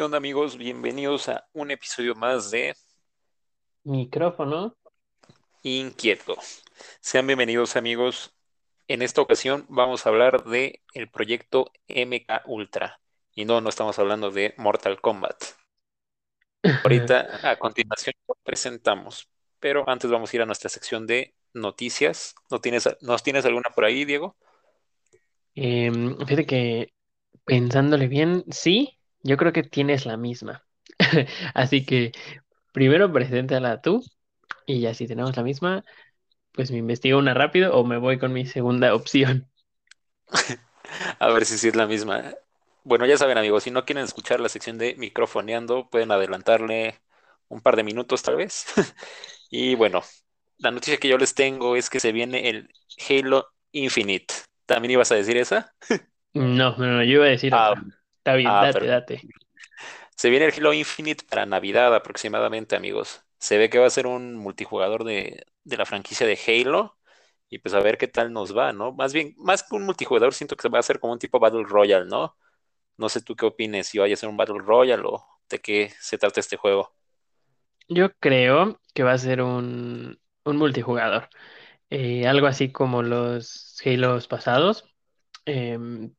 ¿Qué onda amigos? Bienvenidos a un episodio más de Micrófono. Inquieto. Sean bienvenidos amigos. En esta ocasión vamos a hablar de el proyecto MK Ultra. Y no, no estamos hablando de Mortal Kombat. Ahorita a continuación lo presentamos. Pero antes vamos a ir a nuestra sección de noticias. ¿No tienes, ¿Nos tienes alguna por ahí, Diego? Em, fíjate que pensándole bien, sí, yo creo que tienes la misma. Así que primero preséntala tú y ya si tenemos la misma, pues me investigo una rápido o me voy con mi segunda opción. A ver si sí es la misma. Bueno, ya saben amigos, si no quieren escuchar la sección de microfoneando, pueden adelantarle un par de minutos tal vez. Y bueno, la noticia que yo les tengo es que se viene el Halo Infinite. ¿También ibas a decir esa? No, no, no, yo iba a decir Ah. Está bien, ah, date, pero date. se viene el Halo Infinite para Navidad aproximadamente, amigos. Se ve que va a ser un multijugador de, de la franquicia de Halo. Y pues a ver qué tal nos va, ¿no? Más bien, más que un multijugador, siento que va a ser como un tipo Battle Royale, ¿no? No sé tú qué opines, si vaya a ser un Battle Royale o de qué se trata este juego. Yo creo que va a ser un, un multijugador. Eh, algo así como los Halos pasados. em,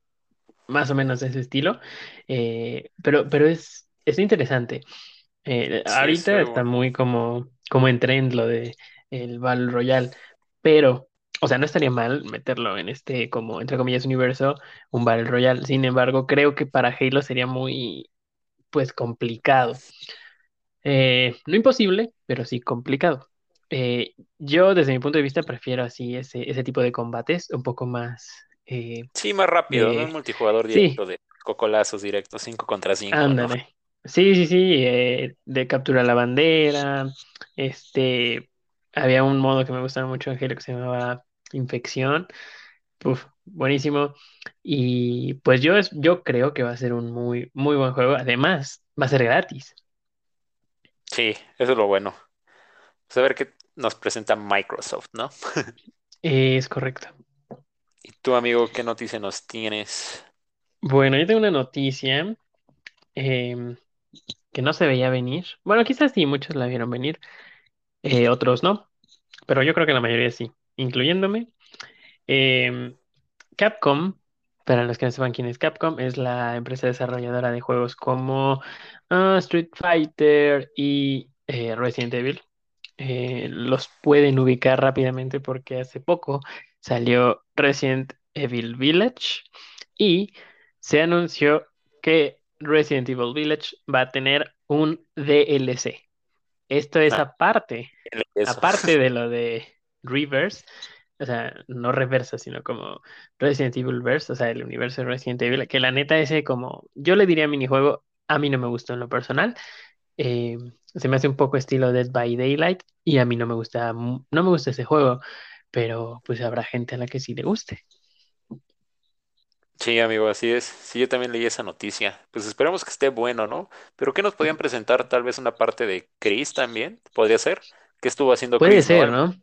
más o menos de ese estilo. Eh, pero, pero es, es interesante. Eh, Sí, ahorita está bueno. muy como, como en trend lo de el Battle Royale, pero, o sea, no estaría mal meterlo en este, como, entre comillas, universo, un Battle Royale. Sin embargo, creo que para Halo sería muy, pues, complicado. Eh, no imposible, pero sí complicado. Eh, yo, desde mi punto de vista, prefiero así ese, ese tipo de combates, un poco más eh, Sí, más rápido, ¿no? Un multijugador Sí, directo de cocolazos directos, 5 contra 5, ¿no? Ándale. Sí, sí, sí, eh, de captura la bandera. Este, había un modo que me gustaba mucho en Halo que se llamaba Infección. Uf, buenísimo. Y pues yo, es, yo creo que va a ser un muy, muy buen juego. Además, va a ser gratis. Sí, eso es lo bueno. Pues a ver qué nos presenta Microsoft, ¿no? Es correcto. Y tú, amigo, ¿qué noticia nos tienes? Bueno, yo tengo una noticia em, que no se veía venir. Bueno, quizás sí, muchos la vieron venir, eh, otros no, pero yo creo que la mayoría sí, incluyéndome. Em, Capcom, para los que no sepan quién es Capcom, es la empresa desarrolladora de juegos como ah, Street Fighter y eh, Resident Evil. Eh, los pueden ubicar rápidamente porque hace poco salió Resident Evil Village y se anunció que Resident Evil Village va a tener un DLC. Esto es Ah, aparte, aparte de lo de Reverse o sea, no reversa, sino como Resident Evil Verse, o sea, el universo de Resident Evil, que la neta ese como, yo le diría minijuego, a mí no me gustó en lo personal, eh, se me hace un poco estilo Dead by Daylight y a mí no me gusta, no me gusta ese juego, pero pues habrá gente a la que sí le guste. Sí, amigo, así es. Sí, yo también leí esa noticia. Pues esperemos que esté bueno, ¿no? Pero ¿qué nos podían presentar? Tal vez una parte de Chris también, podría ser. ¿Qué estuvo haciendo Puede Chris, no? ser, ¿no?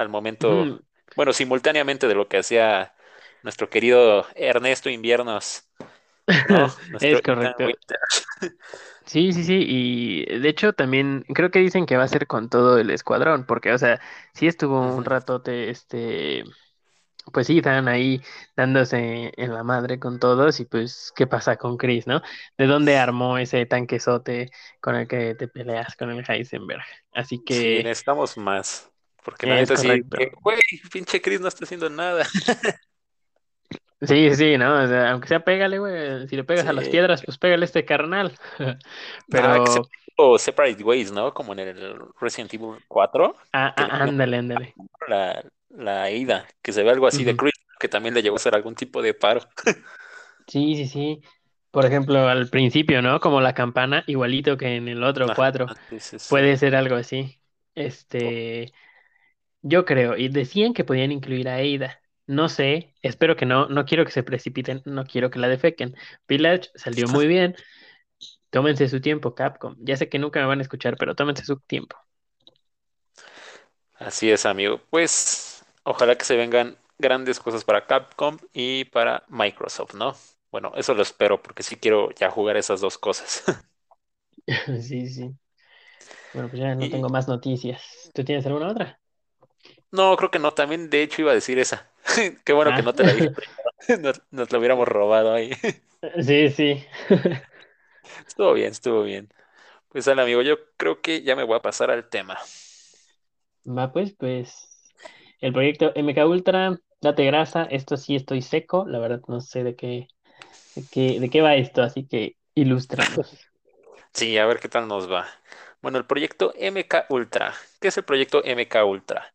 Al momento, bueno, simultáneamente de lo que hacía nuestro querido Ernesto Inviernos, ¿no? Es correcto. Sí, sí, sí, y de hecho también creo que dicen que va a ser con todo el escuadrón, porque, o sea, sí estuvo un ratote, este, Pues sí, están ahí dándose en la madre con todos y pues, ¿qué pasa con Chris, no? ¿De dónde armó ese tanquesote con el que te peleas con el Heisenberg? Así Sí, que necesitamos más. Porque la neta sí, güey, pinche Chris no está haciendo nada. Sí, sí, ¿no? O sea, aunque sea pégale, güey. Si le pegas a las piedras, pues pégale a este carnal. Se Pero, puso Separate Ways, ¿no? Como en el Resident Evil 4, ah, ah, ándale, ándale. la, la ida, que se ve algo así de. Chris, que también le llegó a hacer algún tipo de paro. Sí, sí, sí. Por ejemplo, al principio, ¿no? Como la campana, igualito que en el otro Ajá, 4. sí, sí, sí. Puede ser algo así. Este. Yo creo, y decían que podían incluir a Ada. No sé, espero que no, no quiero que se precipiten, no quiero que la defequen. Village salió muy bien, tómense su tiempo, Capcom. Ya sé que nunca me van a escuchar, pero tómense su tiempo. Así es, amigo. Pues ojalá que se vengan grandes cosas para Capcom y para Microsoft, ¿no? Bueno, eso lo espero porque sí quiero ya jugar esas dos cosas. Sí, sí. Bueno, pues ya no Y tengo más noticias. ¿Tú tienes alguna otra? No, creo que no. También, de hecho, iba a decir esa. Qué bueno que Ah, no te la dije primero. Nos, nos la hubiéramos robado ahí. sí, sí. Estuvo bien, estuvo bien. Pues, al amigo, yo creo que ya me voy a pasar al tema. Va pues, pues el proyecto MK Ultra, date grasa, esto sí estoy seco, la verdad no sé de qué, de qué, de qué va esto, así que ilústranos. Sí, a ver qué tal nos va. Bueno, el proyecto MK Ultra. ¿Qué es el proyecto MK Ultra?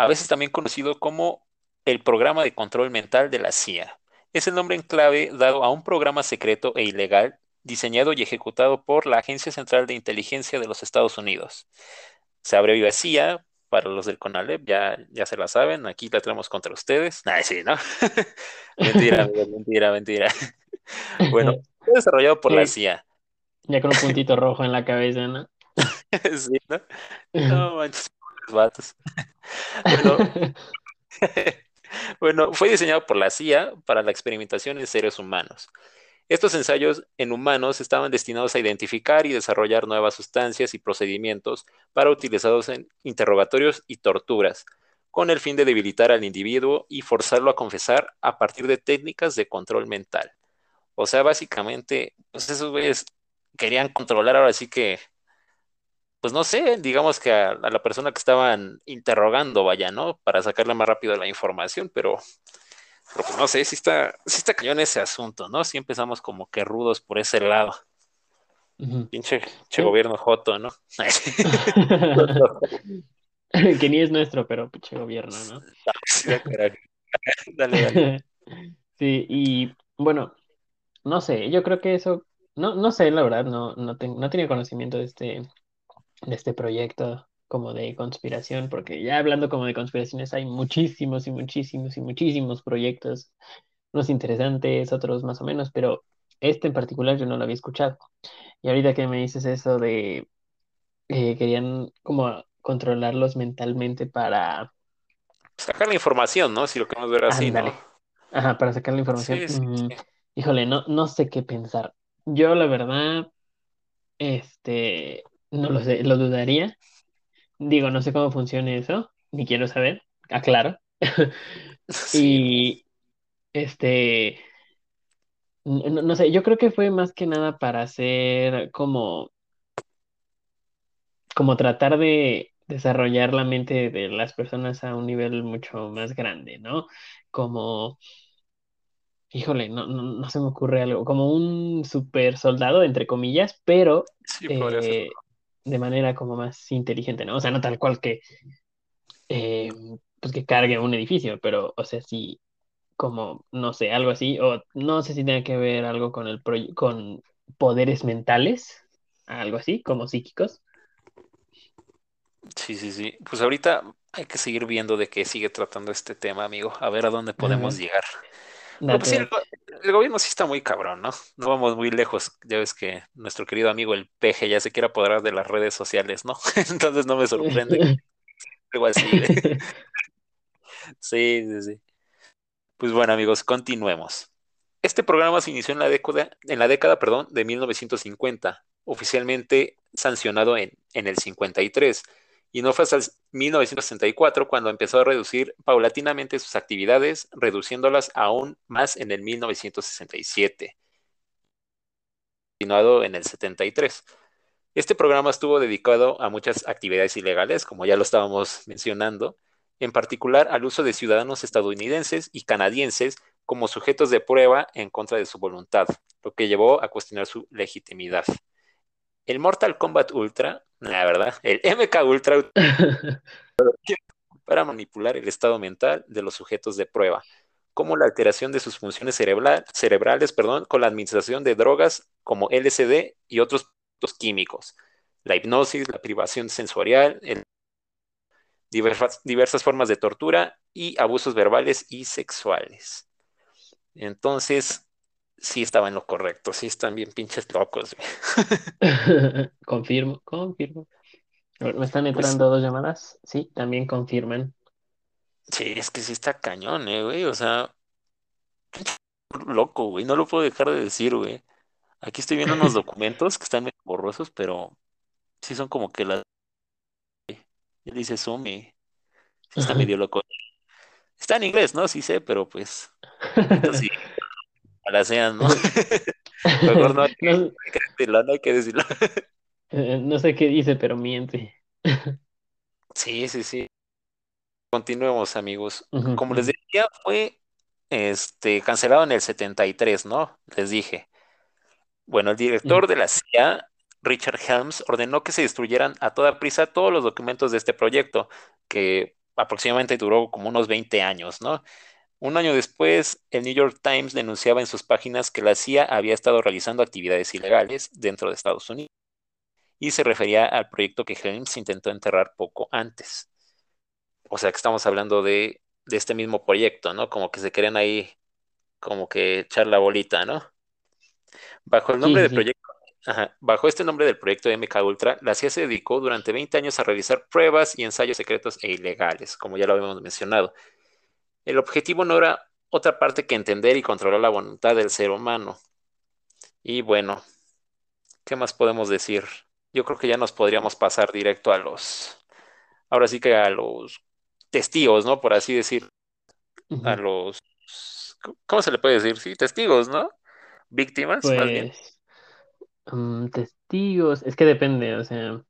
A veces también conocido como el programa de control mental de la CIA. Es el nombre en clave dado a un programa secreto e ilegal diseñado y ejecutado por la Agencia Central de Inteligencia de los Estados Unidos. Se abrevia CIA para los del CONALEP, ya, ya se la saben, aquí la tenemos contra ustedes. Nah, sí, ¿no? Mentira, mentira, mentira. Bueno, fue desarrollado por la CIA. Ya con un puntito rojo en la cabeza, ¿no? Sí, ¿no? No manches, pobres vatos. Bueno, bueno, fue diseñado por la CIA para la experimentación en seres humanos. Estos ensayos en humanos estaban destinados a identificar y desarrollar nuevas sustancias y procedimientos para utilizarlos en interrogatorios y torturas, con el fin de debilitar al individuo y forzarlo a confesar a partir de técnicas de control mental. O sea, básicamente, pues esos güeyes querían controlar ahora sí que, pues no sé, digamos que a, a la persona que estaban interrogando, vaya, ¿no? Para sacarle más rápido la información, pero pero pues no sé, sí está, sí está cañón ese asunto, ¿no? Sí empezamos como que rudos por ese lado. Ujú. Pinche, gobierno joto, ¿no? Que ni es nuestro, pero pinche gobierno, ¿no? Dale, dale. Sí, y bueno, no sé, yo creo que eso, no, no sé, la verdad, no, no, tengo, no tenía conocimiento de este, de este proyecto como de conspiración, porque ya hablando como de conspiraciones hay muchísimos y muchísimos y muchísimos proyectos, unos interesantes, otros más o menos, pero este en particular yo no lo había escuchado. Y ahorita que me dices eso de eh, querían como controlarlos mentalmente para, Sacar la información, ¿no? Si lo queremos ver así, ¿no? ándale, ajá, para sacar la información, Sí, sí, mm, híjole, no, no sé qué pensar. Yo la verdad, este, no lo sé, lo dudaría Digo, no sé cómo funciona eso, ni quiero saber, aclaro. Sí. Y este, no, no sé, yo creo que fue más que nada para hacer como, como tratar de desarrollar la mente de las personas a un nivel mucho más grande, ¿no? Como, híjole, no, no, no se me ocurre algo, como un super soldado, entre comillas, pero Sí, eh, de manera como más inteligente, ¿no? O sea, no tal cual que, eh, pues que cargue un edificio, pero, o sea, sí como, no sé, algo así, o no sé si tiene que ver algo con el con poderes mentales, algo así, como psíquicos. Sí, sí, sí. Pues ahorita hay que seguir viendo de qué sigue tratando este tema, amigo. A ver a dónde podemos llegar. Pues sí, el, gobierno sí está muy cabrón, ¿no? No vamos muy lejos. Ya ves que nuestro querido amigo el peje ya se quiere apoderar de las redes sociales, ¿no? Entonces no me sorprende algo así. Sí, sí, sí. Pues bueno, amigos, continuemos. Este programa se inició en la década, en la década, perdón, de 1950, oficialmente sancionado en, en el 53, y no fue hasta el 1964 cuando empezó a reducir paulatinamente sus actividades, reduciéndolas aún más en el 1967, continuado en el 73. Este programa estuvo dedicado a muchas actividades ilegales, como ya lo estábamos mencionando, en particular al uso de ciudadanos estadounidenses y canadienses como sujetos de prueba en contra de su voluntad, lo que llevó a cuestionar su legitimidad. El Mortal Kombat Ultra, la verdad, el MK Ultra para manipular el estado mental de los sujetos de prueba, como la alteración de sus funciones cerebral, cerebrales perdón, con la administración de drogas como LSD y otros químicos, la hipnosis, la privación sensorial, el, diversas, diversas formas de tortura y abusos verbales y sexuales. Entonces, sí estaba en lo correcto, sí están bien pinches locos. Confirmo, confirmo. Me están Pues entrando dos llamadas. Sí, también confirman. sí, es que sí está cañón, eh, güey. O sea, loco, güey. No lo puedo dejar de decir, güey. Aquí estoy viendo unos documentos que están medio borrosos, pero sí son como que las. Él dice Sumi. Sí está medio loco. Está en inglés, ¿no? Sí sé, pero pues. Entonces sí, sean, ¿no? Mejor no hay que, No, hay que decirlo, no hay que decirlo. eh, no sé qué dice, pero miente. Sí, sí, sí. Continuemos, amigos. Como les decía, fue este, cancelado en el 73, ¿no? Les dije. Bueno, el director de la CIA, Richard Helms, ordenó que se destruyeran a toda prisa todos los documentos de este proyecto, que aproximadamente duró como unos 20 años, ¿no? Un año después, el New York Times denunciaba en sus páginas que la CIA había estado realizando actividades ilegales dentro de Estados Unidos y se refería al proyecto que Helms intentó enterrar poco antes. O sea que estamos hablando de, de este mismo proyecto, ¿no? Como que se querían ahí como que echar la bolita, ¿no? Bajo el nombre sí, sí. proyecto, ajá, bajo este nombre del proyecto MK Ultra, la CIA se dedicó durante 20 años a realizar pruebas y ensayos secretos e ilegales, como ya lo habíamos mencionado. El objetivo no era otra parte que entender y controlar la voluntad del ser humano. Y bueno, ¿qué más podemos decir? Yo creo que ya nos podríamos pasar directo a los, ahora sí que a los testigos, ¿no? Por así decir, a los, ¿cómo se le puede decir? Sí, testigos, ¿no? Víctimas, más bien. Pues, mm, testigos, es que depende, o sea,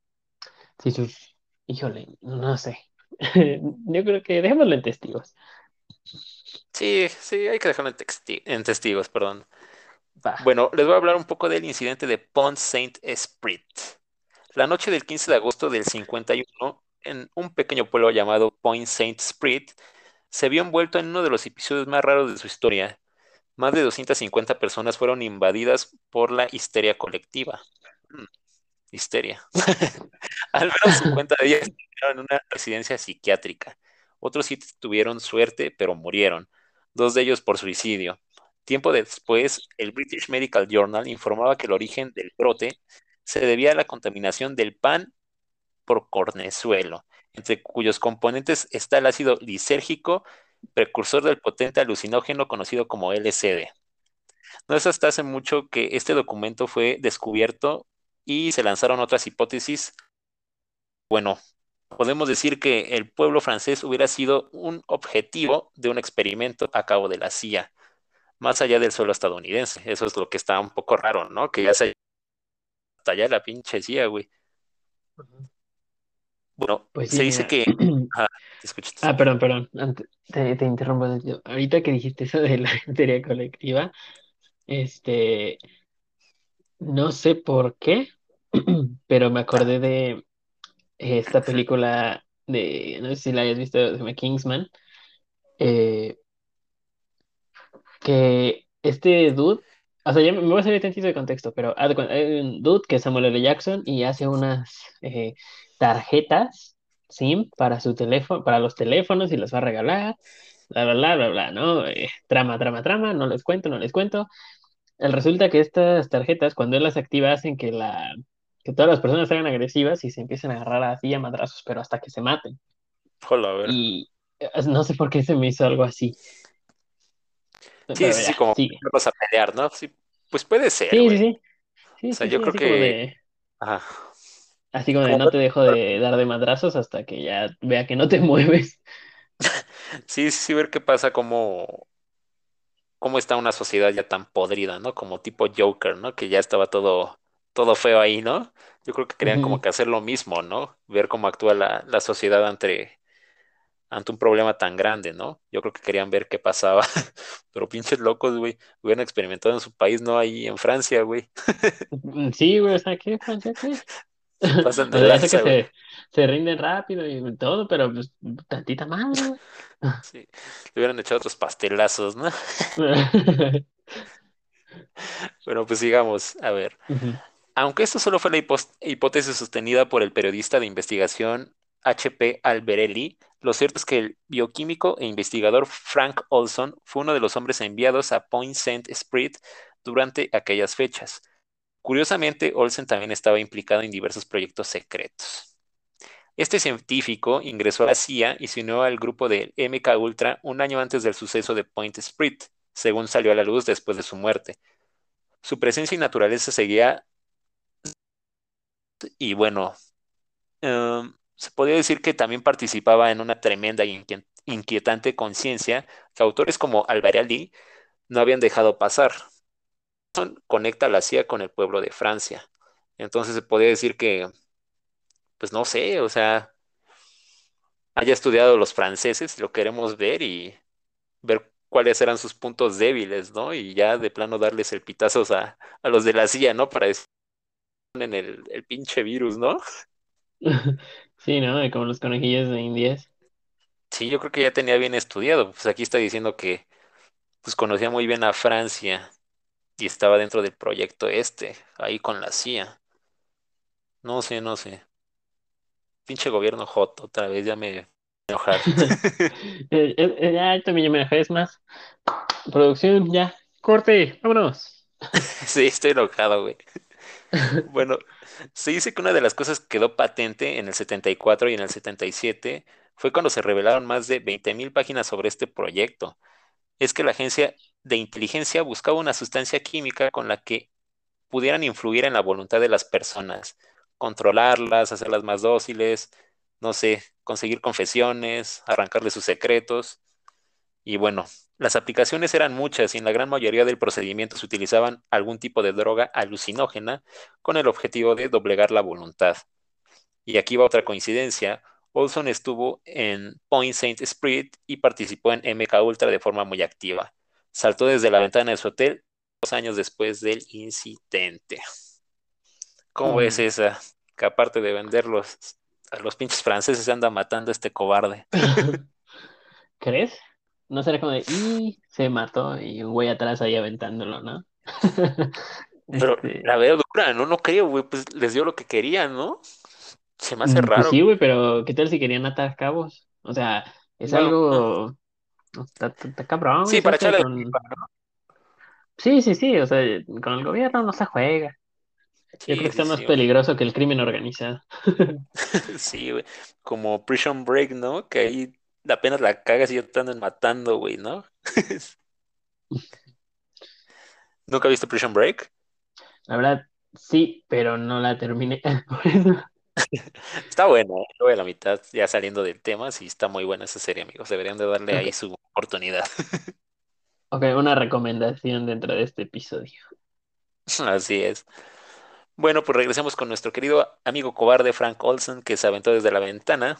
si sus, híjole, no sé. Yo creo que dejémoslo en testigos. Sí, sí, hay que dejarlo en, texti- en testigos, perdón. Va. Bueno, les voy a hablar un poco del incidente de Pont Saint-Esprit. La noche del 15 de agosto del 51, en un pequeño pueblo llamado Point Saint-Esprit, se vio envuelto en uno de los episodios más raros de su historia. Más de 250 personas fueron invadidas por la histeria colectiva. Mm, histeria. Al menos 50 de ellas terminaron en una residencia psiquiátrica. Otros siete tuvieron suerte, pero murieron, dos de ellos por suicidio. Tiempo después, el British Medical Journal informaba que el origen del brote se debía a la contaminación del pan por cornezuelo, entre cuyos componentes está el ácido lisérgico, precursor del potente alucinógeno conocido como LSD. No es hasta hace mucho que este documento fue descubierto y se lanzaron otras hipótesis bueno, podemos decir que el pueblo francés hubiera sido un objetivo de un experimento a cabo de la CIA, más allá del suelo estadounidense. Eso es lo que está un poco raro, ¿no? Que ya se hasta allá la pinche CIA, güey. Bueno, Pues se sí, dice mira. que... Ah, te Ah, perdón, perdón. Te, te interrumpo. Ahorita que dijiste eso de la histeria colectiva, este, no sé por qué, pero me acordé de esta película de, no sé si la hayas visto, llama Kingsman, eh, que este dude, o sea, ya me voy a salir tantito de contexto, pero de hay un dude que es Samuel L. Jackson y hace unas eh, tarjetas SIM para su teléfono, para los teléfonos y las va a regalar, bla, bla, bla, bla, bla, ¿no? Eh, trama, trama, trama, no les cuento, no les cuento. El resulta que estas tarjetas, cuando él las activa, hacen que la, que todas las personas sean agresivas y se empiecen a agarrar así a madrazos, pero hasta que se maten. hola, a ver. Y eh, no sé por qué se me hizo algo así, Sí, pero sí, ya, como sigue. vas a pelear, ¿no? Sí, pues puede ser, Sí, sí, sí. O sea, sí, yo sí, creo así como que... de, Ajá. así como de Como, no te dejo de dar de madrazos hasta que ya vea que no te mueves. sí, sí, sí, ver qué pasa, como cómo está una sociedad ya tan podrida, ¿no? Como tipo Joker, ¿no? Que ya estaba todo, todo feo ahí, ¿no? Yo creo que querían como que hacer lo mismo, ¿no? Ver cómo actúa la, la sociedad ante, ante un problema tan grande, ¿no? Yo creo que querían ver qué pasaba. Pero pinches locos, güey, hubieran experimentado en su país, no ahí en Francia, güey. Mm, Sí, güey, o sea, ¿qué, Francia, qué? Pasan de que lanza, güey. se, se rinden rápido y todo, pero pues tantita madre, güey. Sí, le hubieran echado otros pastelazos, ¿no? Pero pues sigamos, a ver. Ujú. Aunque esto solo fue la hipótesis sostenida por el periodista de investigación H.P. Alberelli, lo cierto es que el bioquímico e investigador Frank Olson fue uno de los hombres enviados a Point Saint Esprit durante aquellas fechas. Curiosamente, Olsen también estaba implicado en diversos proyectos secretos. Este científico ingresó a la CIA y se unió al grupo de MK Ultra un año antes del suceso de Point Sprit, según salió a la luz después de su muerte. Su presencia y naturaleza seguía y bueno, em, se podría decir que también participaba en una tremenda e inquietante conciencia que autores como Alvarelli no habían dejado pasar. Conecta la CIA con el pueblo de Francia. Entonces se podría decir que, pues no sé, o sea, haya estudiado los franceses, lo queremos ver y ver cuáles eran sus puntos débiles, ¿no? Y ya de plano darles el pitazos a, a los de la CIA, ¿no? Para decir en el, el pinche virus, ¿no? Sí, ¿no? Como los conejillos de Indias. Sí, yo creo que ya tenía bien estudiado. Pues aquí está diciendo que pues conocía muy bien a Francia y estaba dentro del proyecto este, ahí con la CIA. No sé, no sé. Pinche gobierno hot, otra vez ya me enojar. Eh, eh, eh, ya también ya me enojé, es más. Producción, ya. Corte, vámonos. Sí, estoy enojado, güey. Bueno, se dice que una de las cosas que quedó patente en el 74 y en el 77 fue cuando se revelaron más de 20.000 páginas sobre este proyecto. Es que la agencia de inteligencia buscaba una sustancia química con la que pudieran influir en la voluntad de las personas, controlarlas, hacerlas más dóciles, no sé, conseguir confesiones, arrancarle sus secretos. Y bueno, las aplicaciones eran muchas y en la gran mayoría del procedimiento se utilizaban algún tipo de droga alucinógena con el objetivo de doblegar la voluntad. Y aquí va otra coincidencia. Olson estuvo en Point Saint Spirit y participó en MK Ultra de forma muy activa. Saltó desde la ventana de su hotel dos años después del incidente. ¿Cómo ves Mm. esa? Que aparte de venderlos a los pinches franceses se anda matando a este cobarde. ¿Crees? No será como de, y se mató y un güey atrás ahí aventándolo, ¿no? Pero Este, la veo dura, ¿no? No creo, güey, pues les dio lo que querían, ¿no? Se me hace mm, pues raro. sí, güey, pero ¿qué tal si querían atar cabos? O sea, es Bueno, algo, está, está- está cabrón, sí, para ¿sabes que echarle. Sí, sí, sí, o sea, con el gobierno no se juega. Yo creo que sí, está más sí, güey. peligroso que el crimen organizado. Sí, güey. Como Prison Break, ¿no? Que ahí apenas la cagas y ya te andan matando, güey, ¿no? ¿Nunca viste Prison Break? La verdad, sí, pero no la terminé. Está buena, ¿eh? Yo voy a la mitad, ya saliendo del tema, sí está muy buena esa serie, amigos. Deberían de darle ahí su oportunidad. ok, una recomendación dentro de este episodio. Así es. Bueno, pues regresemos con nuestro querido amigo cobarde Frank Olsen, que se aventó desde la ventana.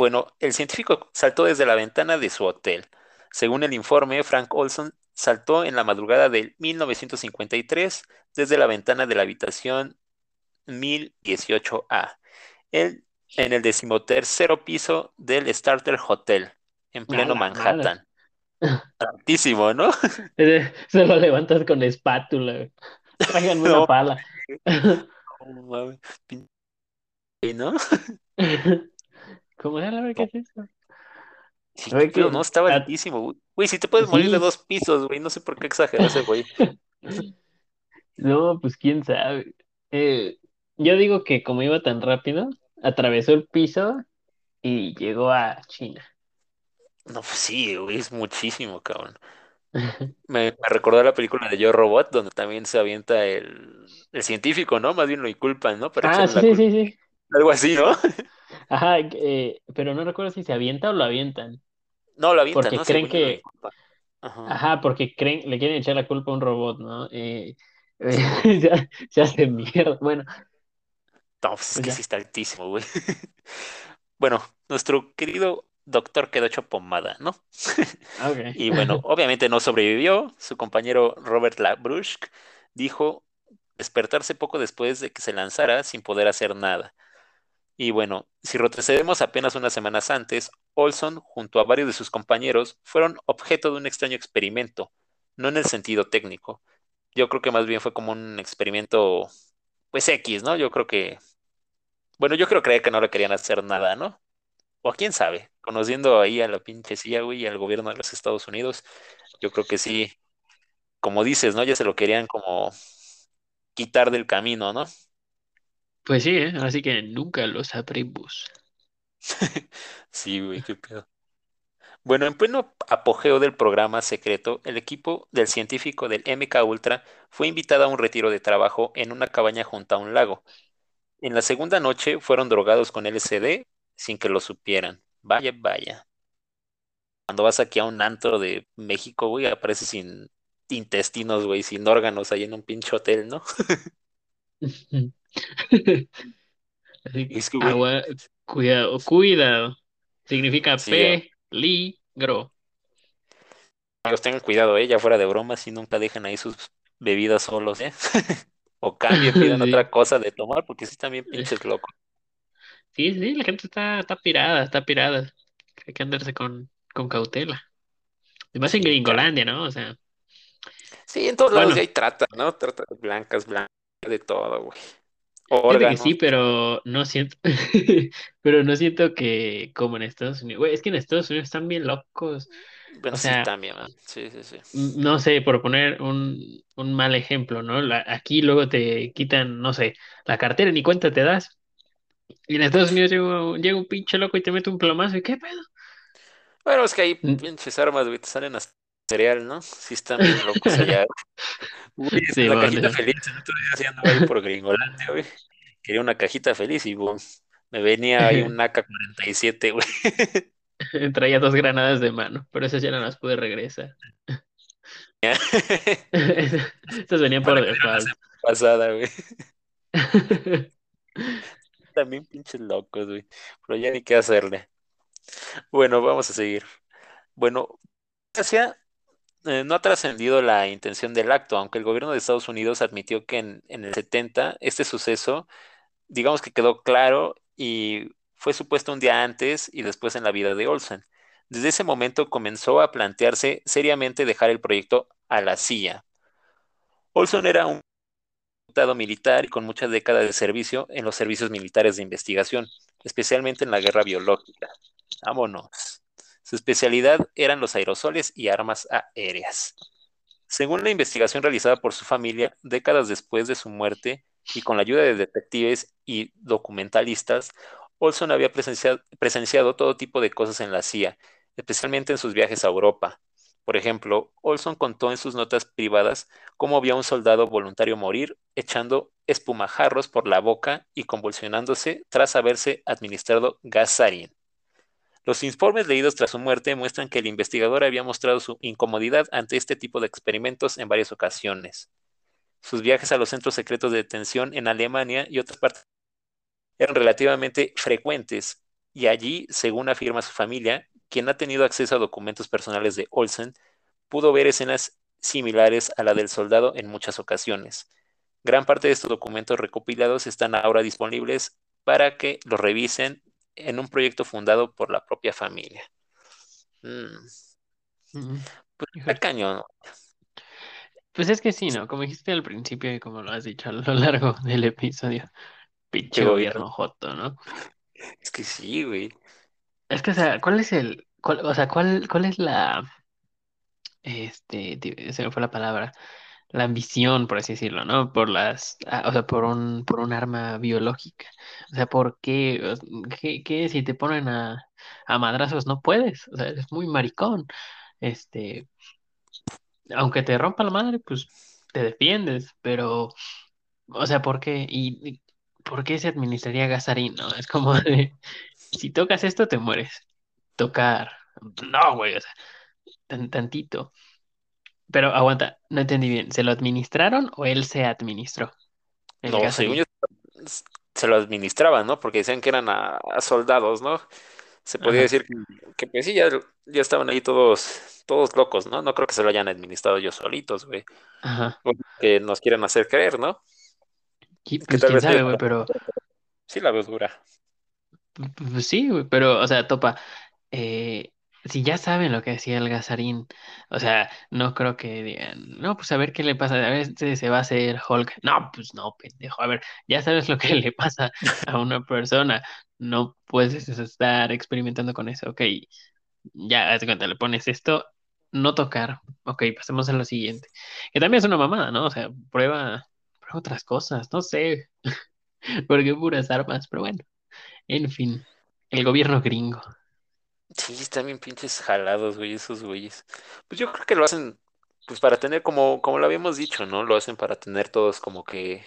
Bueno, el científico saltó desde la ventana de su hotel. Según el informe, Frank Olson saltó en la madrugada del 1953 desde la ventana de la habitación 1018A, el- en el decimotercero piso del Starter Hotel, en pleno. Manhattan. Altísimo, ¿no? Ese- Se lo levantas con espátula. una No, pala. ¿no? ¿Cómo era? A ver qué No, sí, pedo, no, estaba ah, altísimo, güey. Si te puedes morir de sí. dos pisos, güey, no sé por qué exageró ese güey. No, pues quién sabe. Eh, yo digo que como iba tan rápido, atravesó el piso y llegó a China. No, pues sí, güey, es muchísimo, cabrón. Me, me recordó la película de Yo Robot, donde también se avienta el, el científico, ¿no? Más bien lo inculpan, ¿no? Para Ah, sí, la sí, sí. Algo así, ¿no? Ajá, eh, pero no recuerdo si se avienta o lo avientan. No, lo avientan, Porque ¿no? creen que. Ajá, ajá, porque creen, le quieren echar la culpa a un robot, ¿no? Eh, eh, Simón. se, se mierda. Bueno, No, pues es pues que sí ya. está altísimo, güey. Bueno, nuestro querido doctor quedó hecho pomada, ¿no? Ok. Y bueno, obviamente no sobrevivió. Su compañero Robert Labrusk dijo despertarse poco después de que se lanzara sin poder hacer nada. Y bueno, si retrocedemos apenas unas semanas antes, Olson, junto a varios de sus compañeros, fueron objeto de un extraño experimento, no en el sentido técnico. Yo creo que más bien fue como un experimento, pues X, ¿no? Yo creo que, bueno, yo creo creer que no le querían hacer nada, ¿no? O quién sabe, conociendo ahí a la pinche CIA, y al gobierno de los Estados Unidos, yo creo que sí, como dices, ¿no? Ya se lo querían como quitar del camino, ¿no? Pues sí, ¿eh? Así que nunca lo sabremos. Sí, güey, qué pedo. Bueno, en pleno apogeo del programa secreto, el equipo del científico del MK Ultra fue invitado a un retiro de trabajo en una cabaña junto a un lago. En la segunda noche fueron drogados con LSD sin que lo supieran. Vaya, vaya. Cuando vas aquí a un antro de México, güey, apareces sin intestinos, güey, sin órganos ahí en un pinche hotel, ¿no? Así Es que güey, agua, cuidado, cuidado. Significa sí, peligro. amigos, tengan cuidado, ¿eh? Ya fuera de bromas y nunca dejen ahí sus bebidas solos, ¿eh? O cambien, pidan Sí. otra cosa de tomar, porque sí están bien pinches locos. Sí, sí, la gente está, está pirada, está pirada. Hay que andarse con, con cautela. Y más en Gringolandia, ¿no? O sea, Sí, en todos lados bueno, hay trata, ¿no? Trata de blancas, blancas, de todo, güey. Que sí, pero no siento, pero no siento que como en Estados Unidos. Güey, es que en Estados Unidos están bien locos. Bueno, O sí, sea, también, ¿no? Sí, sí, sí. n- no sé, por poner un, un mal ejemplo, ¿no? La- aquí luego te quitan, no sé, la cartera ni cuenta te das. Y en Estados Unidos llega, un- llega un pinche loco y te mete un plomazo. ¿Y qué pedo? Bueno, es que Mm. pinches armas, güey, te salen hasta cereal, ¿no? Sí están bien locos allá. Güey, Sí, la bueno, cajita feliz, el otro día haciendo ahí por Gringolandia, güey. Quería una cajita feliz y boom, me venía ahí un AK-47, güey. traía dos granadas de mano, pero esas ya no las pude regresar. Estas venían por default. pasada, güey. También pinches locos, güey. Pero ya ni qué hacerle. Bueno, vamos a seguir. Bueno, Asia eh, no ha trascendido la intención del acto, aunque el gobierno de Estados Unidos admitió que en, el 70 este suceso, digamos que quedó claro y fue supuesto un día antes y después en la vida de Olsen. Desde ese momento comenzó a plantearse seriamente dejar el proyecto a la CIA. Olson era un diputado militar y con muchas décadas de servicio en los servicios militares de investigación, especialmente en la guerra biológica. Vámonos. Su especialidad eran los aerosoles y armas aéreas. Según la investigación realizada por su familia, décadas después de su muerte y con la ayuda de detectives y documentalistas, Olson había presenciado, todo tipo de cosas en la CIA, especialmente en sus viajes a Europa. Por ejemplo, Olson contó en sus notas privadas cómo vio a un soldado voluntario morir echando espumajarros por la boca y convulsionándose tras haberse administrado gas sarin. Los informes leídos tras su muerte muestran que el investigador había mostrado su incomodidad ante este tipo de experimentos en varias ocasiones. Sus viajes a los centros secretos de detención en Alemania y otras partes eran relativamente frecuentes, y allí, según afirma su familia, quien ha tenido acceso a documentos personales de Olsen, pudo ver escenas similares a la del soldado en muchas ocasiones. Gran parte de estos documentos recopilados están ahora disponibles para que los revisen en un proyecto fundado por la propia familia. Mm, pues cañón. Pues es que sí, ¿no? Como dijiste al principio y como lo has dicho a lo largo del episodio, Che pinche gobierno. joto, ¿no? Es que sí, güey. Es que, o sea, ¿cuál es el, cuál- o sea, cuál, cuál es la, este, se me fue la palabra, la ambición, por así decirlo, ¿no? Por las, ah, o sea, por un, por un arma biológica. O sea, ¿por qué? ¿Qué, qué si te ponen a, a madrazos no puedes? O sea, eres muy maricón. Este, aunque te rompa la madre, pues te defiendes, pero, o sea, ¿por qué? ¿Y, y por qué se administraría gasarín, no? Es como de, si tocas esto, te mueres. Tocar. No, güey, o sea, tan, tantito. Pero aguanta, no entendí bien. ¿Se lo administraron o él se administró el No, según yo, se lo administraban, ¿no? Porque decían que eran a, a soldados, ¿no? Se podía Ajá, decir que, que, pues sí, ya, ya estaban ahí todos, todos locos, ¿no? No creo que se lo hayan administrado ellos solitos, güey. ajá. Que nos quieren hacer creer, ¿no? Y, Que pues tal quién vez sabe, güey, pero sí la veo dura. pu- pues sí, güey, pero, o sea, topa. eh, si ya saben lo que hacía el Gasarín, o sea, no creo que digan, no, pues a ver qué le pasa, a ver si se va a hacer Hulk. No, pues no, pendejo, a ver, ya sabes lo que le pasa a una persona, no puedes estar experimentando con eso, ok, ya, haz cuenta, le pones esto, no tocar. Ok, pasemos a lo siguiente. Que también es una mamada, ¿no? O sea, prueba, prueba otras cosas, no sé. Porque puras armas, pero bueno. En fin, el gobierno gringo. Sí, están bien pinches jalados, güey, esos güeyes. Pues yo creo que lo hacen, pues para tener, como, como lo habíamos dicho, ¿no? Lo hacen para tener todos como que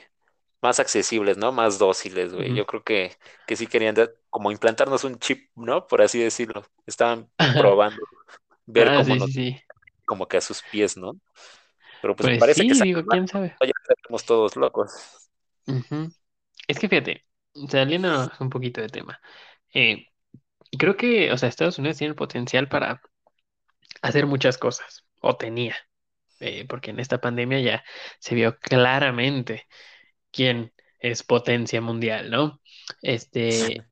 más accesibles, ¿no? Más dóciles, güey. Yo creo que, que sí querían dar- como implantarnos un chip, ¿no? Por así decirlo. Estaban probando, ver Ah, cómo sí, nos, sí, como que a sus pies, ¿no? Pero pues Pues parece que sí, salió digo, mal, quién sabe. ya estamos todos locos. Es que fíjate, saliendo un poquito de tema. eh, creo que, o sea, Estados Unidos tiene el potencial para hacer muchas cosas, o tenía, eh, porque en esta pandemia ya se vio claramente quién es potencia mundial, ¿no? Este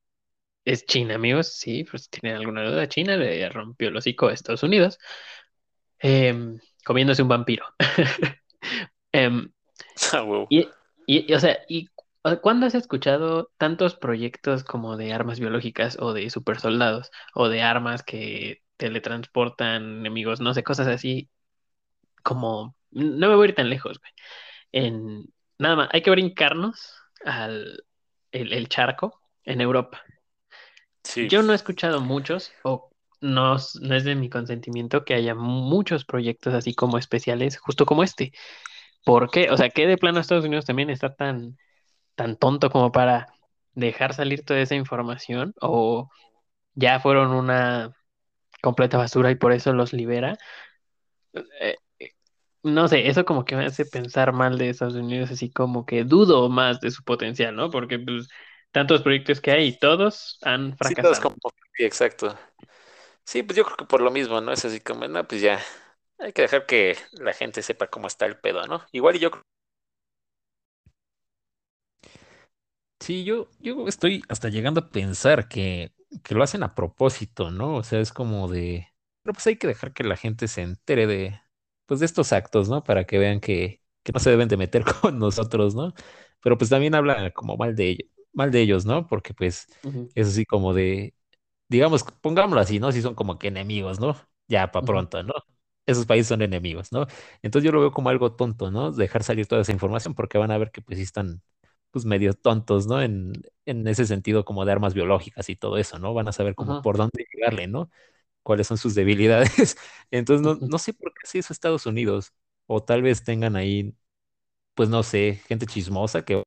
es China, amigos, sí, pues si tienen alguna duda, China le rompió el hocico a Estados Unidos, em, comiéndose un vampiro. Em, Ah, y, y, o sea, ¿y cuándo has escuchado tantos proyectos como de armas biológicas o de supersoldados o de armas que teletransportan enemigos, no sé, cosas así como, no me voy a ir tan lejos, güey. En, nada más, hay que brincarnos al el, el charco en Europa. Sí, Yo no he escuchado muchos, o no, es- no es de mi consentimiento que haya muchos proyectos así como especiales, justo como este. ¿Por qué? O sea, ¿qué de plano Estados Unidos también está tan, tan tonto como para dejar salir toda esa información? ¿O ya fueron una completa basura y por eso los libera? Eh, No sé, eso como que me hace pensar mal de Estados Unidos, así como que dudo más de su potencial, ¿no? Porque pues tantos proyectos que hay y todos han sí, todos fracasado. como, sí, exacto. Sí, pues yo creo que por lo mismo, ¿no? Es así como, no, pues ya, hay que dejar que la gente sepa cómo está el pedo, ¿no? Igual y yo Sí, yo, yo estoy hasta llegando a pensar que, que lo hacen a propósito, ¿no? O sea, es como de, pero pues hay que dejar que la gente se entere de, pues de estos actos, ¿no? Para que vean que, que no se deben de meter con nosotros, ¿no? Pero pues también habla como mal de ellos, mal de ellos, ¿no? Porque pues Ujú, es así como de, digamos, pongámoslo así, ¿no? Si son como que enemigos, ¿no? Ya para pronto, ¿no? Esos países son enemigos, ¿no? Entonces yo lo veo como algo tonto, ¿no? Dejar salir toda esa información porque van a ver que pues sí están pues medio tontos, ¿no? En, en ese sentido como de armas biológicas y todo eso, ¿no? Van a saber como por dónde llegarle, ¿no? Cuáles son sus debilidades. Entonces no, no sé por qué sí eso Estados Unidos. O tal vez tengan ahí, pues no sé, gente chismosa que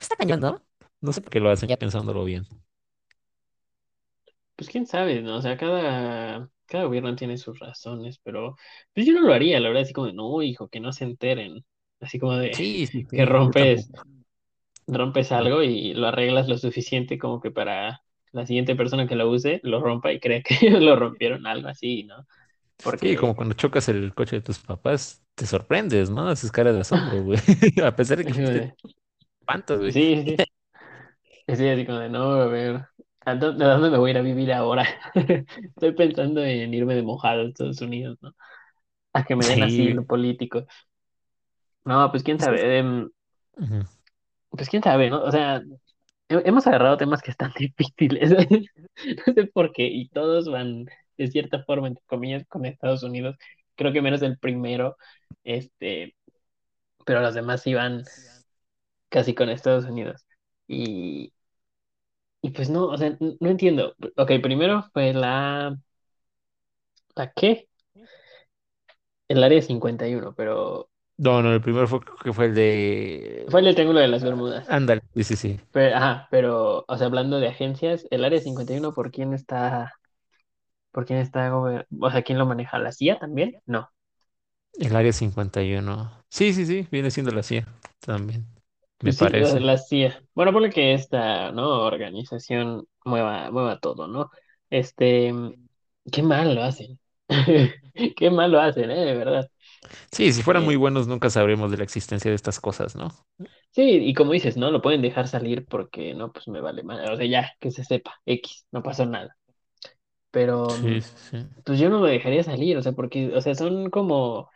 está cañón, ¿no? No sé por qué lo hacen, ya pensándolo bien. Pues quién sabe, ¿no? O sea, cada, cada gobierno tiene sus razones, pero pues yo no lo haría, la verdad, así como de, no, hijo, que no se enteren. Así como de Sí, sí, que sí, rompes, rompes algo y lo arreglas lo suficiente como que para la siguiente persona que lo use lo rompa y crea que ellos lo rompieron, algo así, ¿no? Sí, Porque como cuando chocas el coche de tus papás, te sorprendes, ¿no? Haces cara de asombro, güey. A pesar de que te espantas, sí, güey. sí, sí. Sí, así como de, no, a ver, ¿a dónde, a dónde me voy a ir a vivir ahora? Estoy pensando en irme de mojado a Estados Unidos, ¿no? A que me den Sí, asilo político. No, pues quién sabe, em, pues quién sabe, ¿no? O sea, he- hemos agarrado temas que están difíciles, no sé por qué, y todos van de cierta forma, entre comillas, con Estados Unidos. Creo que menos el primero, este, pero los demás van casi con Estados Unidos. Y, y pues no, o sea, no entiendo. Ok, primero fue la, ¿la qué? El área 51, pero No, no, el primero fue, que fue el fue el de... Triángulo de las Bermudas. Ándale, sí, sí, sí. Pero, ajá, pero, o sea, hablando de agencias, el área 51, ¿por quién está, por quién está, gober- o sea, quién lo maneja? ¿La CIA también? No. El área 51. Sí, sí, sí, viene siendo la CIA también, me sí, parece. la CIA. Bueno, ponle que esta, ¿no? Organización mueva, mueva todo, ¿no? Este, qué mal lo hacen. Qué mal lo hacen, ¿eh? De verdad. Sí, si fueran muy Eh, buenos nunca sabremos de la existencia de estas cosas, ¿no? sí, y como dices, ¿no? Lo pueden dejar salir porque, no, pues me vale mal. O sea, ya, que se sepa, X, no pasó nada. Pero, Sí, mm, sí, pues yo no lo dejaría salir, o sea, porque, o sea, son como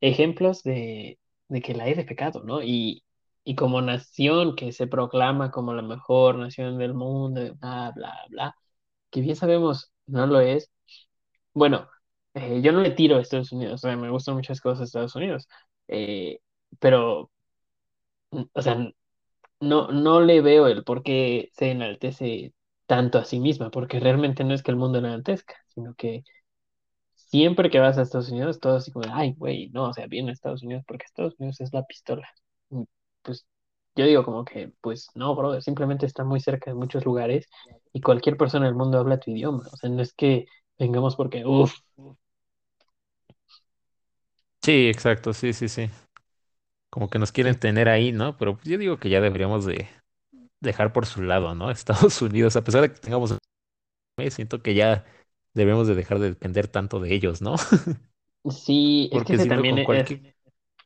ejemplos de, de que la hay de pecado, ¿no? Y, y como nación que se proclama como la mejor nación del mundo, bla, bla, bla, que bien sabemos no lo es, bueno, eh, yo no le tiro a Estados Unidos, o sea, me gustan muchas cosas de Estados Unidos, eh, pero, mm, o sea, no, no le veo el por qué se enaltece tanto a sí misma, porque realmente no es que el mundo enaltezca, sino que siempre que vas a Estados Unidos, todo así como, ay, güey, no, o sea, viene a Estados Unidos porque Estados Unidos es la pistola. Y, Pues yo digo como que, pues no, bro, simplemente está muy cerca de muchos lugares y cualquier persona del mundo habla tu idioma. O sea, no es que vengamos porque, uff, Sí, exacto, sí, sí, sí. Como que nos quieren tener ahí, ¿no? Pero pues yo digo que ya deberíamos de dejar por su lado, ¿no? Estados Unidos, a pesar de que tengamos, siento que ya debemos de dejar de depender tanto de ellos, ¿no? sí, es que Porque ese también con es, cualquier...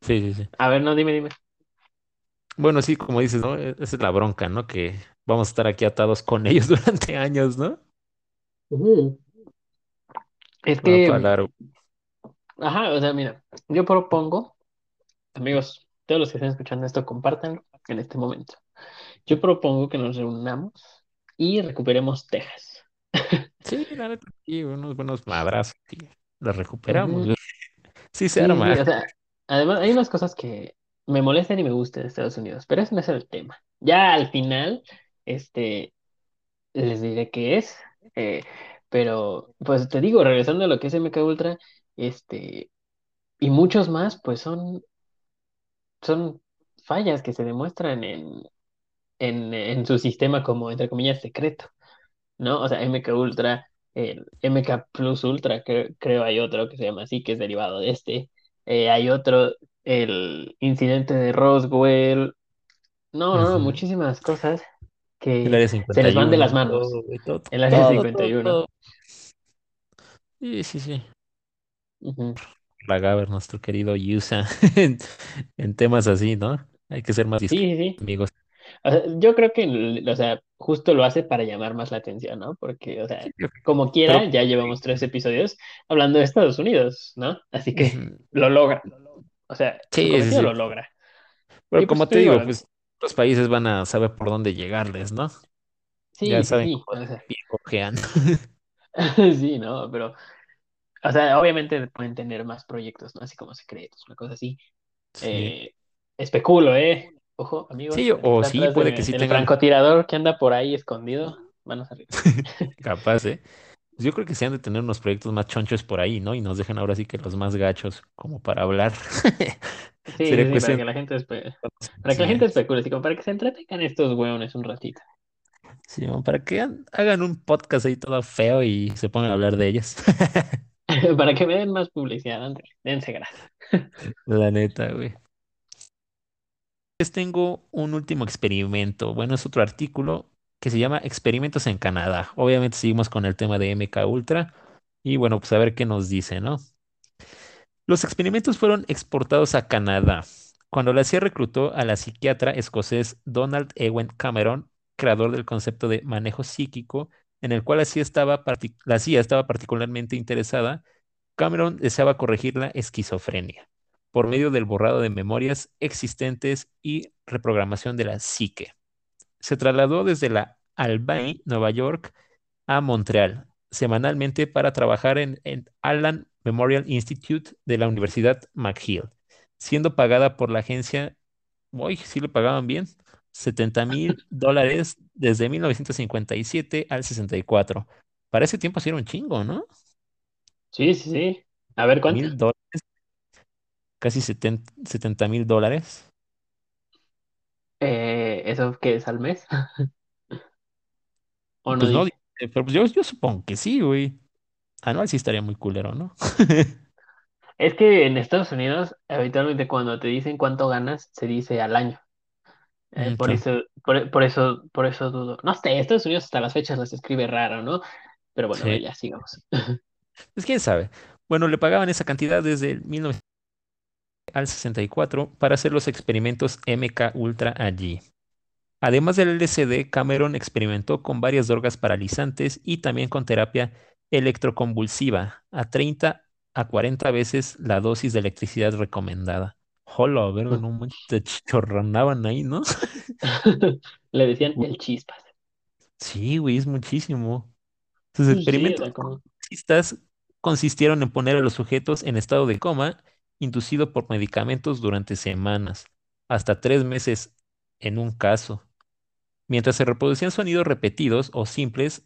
Sí, sí, sí. a ver, no, dime, dime. Bueno, sí, como dices, ¿no? E- Esa es la bronca, ¿no? Que vamos a estar aquí atados con ellos durante años, ¿no? Ujú. Es Va que, para largo. Ajá, o sea, mira, yo propongo, amigos, todos los que estén escuchando esto, compártanlo en este momento. Yo propongo que nos reunamos y recuperemos Texas. Sí, la neta, sí, unos buenos madrazos los recuperamos. Ujú. güey. Sí se Sí, arma. sí, o sea, además hay unas cosas que me molestan y me gustan de Estados Unidos, pero ese no es el tema. Ya al final, este, les diré qué es, eh, pero pues te digo, regresando a lo que es MK Ultra, este, y muchos más, pues son, son fallas que se demuestran en, en, en su sistema como, entre comillas, secreto. ¿no? O sea, MK Ultra, el MK Plus Ultra, cre- creo hay otro que se llama así, que es derivado de este. Eh, hay otro, el incidente de Roswell. No, no, no, muchísimas cosas que se les van de las 51, manos. todo, todo, El área todo, cincuenta todo, y uno todo. Sí, Lagaver, nuestro querido Yusa, en, en temas así, ¿no? Hay que ser más Sí, amigos. O sea, yo creo que, o sea, justo lo hace para llamar más la atención, ¿no? Porque, o sea, como pero, quiera, ya llevamos tres episodios hablando de Estados Unidos, ¿no? Así que lo logra. O sea, sí, sí, cometido sí. lo logra. Pero Y pues como te te digo, pues los países van a saber por dónde llegarles, ¿no? Ya sí, sí, saben sí, cómo o sea, sí, ¿no? Pero, o sea, obviamente pueden tener más proyectos, ¿no? Así como secretos, una cosa así. Sí. Eh, especulo, ¿eh? Ojo, Sí, amigos, el que o sí, puede que sí del tengan francotirador que anda por ahí escondido, manos arriba. capaz, ¿eh? Pues Yo creo que sí han de tener unos proyectos más chonchos por ahí, ¿no? Y nos dejan ahora sí que los más gachos, como para hablar. Sí, sí, sí, para cuestión que la gente espe- para que la gente especule, así como para que se entretengan estos hueones un ratito. Sí, para que hagan un podcast ahí todo feo y se pongan a hablar de ellos. Para que me den más publicidad, ándale, dense gracias. La neta, güey. Les tengo un último experimento. Bueno, es otro artículo que se llama Experimentos en Canadá. Obviamente seguimos con el tema de MK Ultra y bueno, pues a ver qué nos dice, ¿no? Los experimentos fueron exportados a Canadá cuando la CIA reclutó a la psiquiatra escocés Donald Ewen Cameron, creador del concepto de manejo psíquico, en el cual la CIA estaba, la estaba particularmente interesada. Cameron deseaba corregir la esquizofrenia por medio del borrado de memorias existentes y reprogramación de la psique. Se trasladó desde la Albany, Nueva York, a Montreal semanalmente para trabajar en el Allan Memorial Institute de la Universidad McGill, siendo pagada por la agencia, uy, sí le pagaban bien, 70 mil dólares desde 1957 al 64. Para ese tiempo sí era un chingo, ¿no? Sí, sí, sí. A ver cuánto. Mil dólares, casi 70 mil dólares. Eh, ¿eso qué es al mes? ¿O no Pues no, dice? dice, pero pues yo, yo supongo que sí, güey. Anual sí estaría muy culero, ¿no? Es que en Estados Unidos, habitualmente cuando te dicen cuánto ganas, se dice al año. Eh, Mm, por eso, por, por eso, por eso dudo. No sé, Estados Unidos hasta las fechas las escribe raro, ¿no? Pero bueno, Sí. ya sigamos. Pues quién sabe. Bueno, le pagaban esa cantidad desde el 1900 al 64 para hacer los experimentos MK Ultra allí. Además del LSD, Cameron experimentó con varias drogas paralizantes y también con terapia electroconvulsiva a 30 a 40 veces la dosis de electricidad recomendada. Hola, verga, no manches, te chorronaban ahí, ¿no? Le decían el chispas. Sí, güey, es muchísimo. Sus sí, experimentos como... consistieron en poner a los sujetos en estado de coma inducido por medicamentos durante semanas, hasta tres meses en un caso. Mientras se reproducían sonidos repetidos o simples,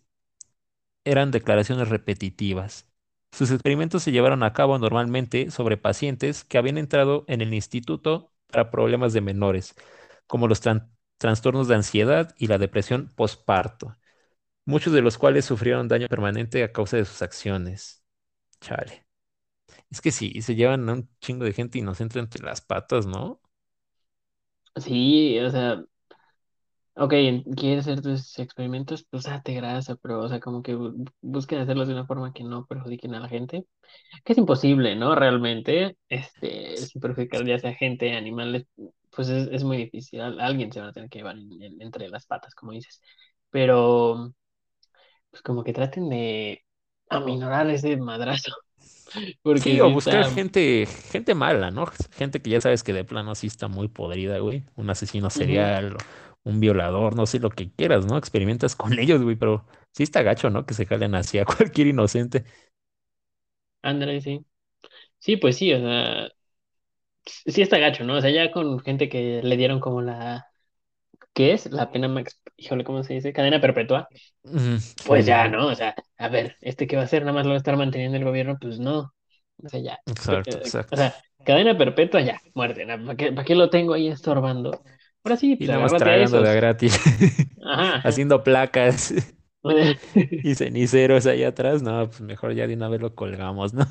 eran declaraciones repetitivas. Sus experimentos se llevaron a cabo normalmente sobre pacientes que habían entrado en el instituto para problemas de menores, como los trastornos de ansiedad y la depresión postparto, muchos de los cuales sufrieron daño permanente a causa de sus acciones. Chale. Es que sí, se llevan a un chingo de gente inocente entre las patas, ¿no? Sí, o sea, ok, en- quieres hacer tus experimentos, pues date grasa, pero, o sea, como que bu- busquen hacerlos de una forma que no perjudiquen a la gente, que es imposible, ¿no? Realmente, este, sin perjudicar ya sea gente, animales, pues es, es muy difícil, Al- alguien se va a tener que llevar en- en- entre las patas, como dices, pero, pues como que traten de aminorar ese madrazo, porque Sí, o sí buscar está, gente, gente mala, ¿no? Gente que ya sabes que de plano sí está muy podrida, güey. Un asesino ujú, serial, un violador, no sé lo que quieras, ¿no? Experimentas con ellos, güey, pero sí está gacho, ¿no? Que se jalen hacia cualquier inocente. ándale, sí. Sí, pues sí, o sea, sí está gacho, ¿no? O sea, ya con gente que le dieron como la, ¿qué es? La pena max, híjole, ¿cómo se dice? Cadena perpetua. Pues sí, ya. ¿no? O sea, a ver, ¿este qué va a hacer? Nada más lo va a estar manteniendo el gobierno, pues no. O sea, ya. Exacto, eh, O exacto. sea, cadena perpetua, ya, muerte. ¿Para qué, para qué lo tengo ahí estorbando? Ahora sí, Y pues nada más tragando de gratis, Ajá, ajá. haciendo placas y ceniceros allá atrás. No, pues mejor ya de una vez lo colgamos, ¿no?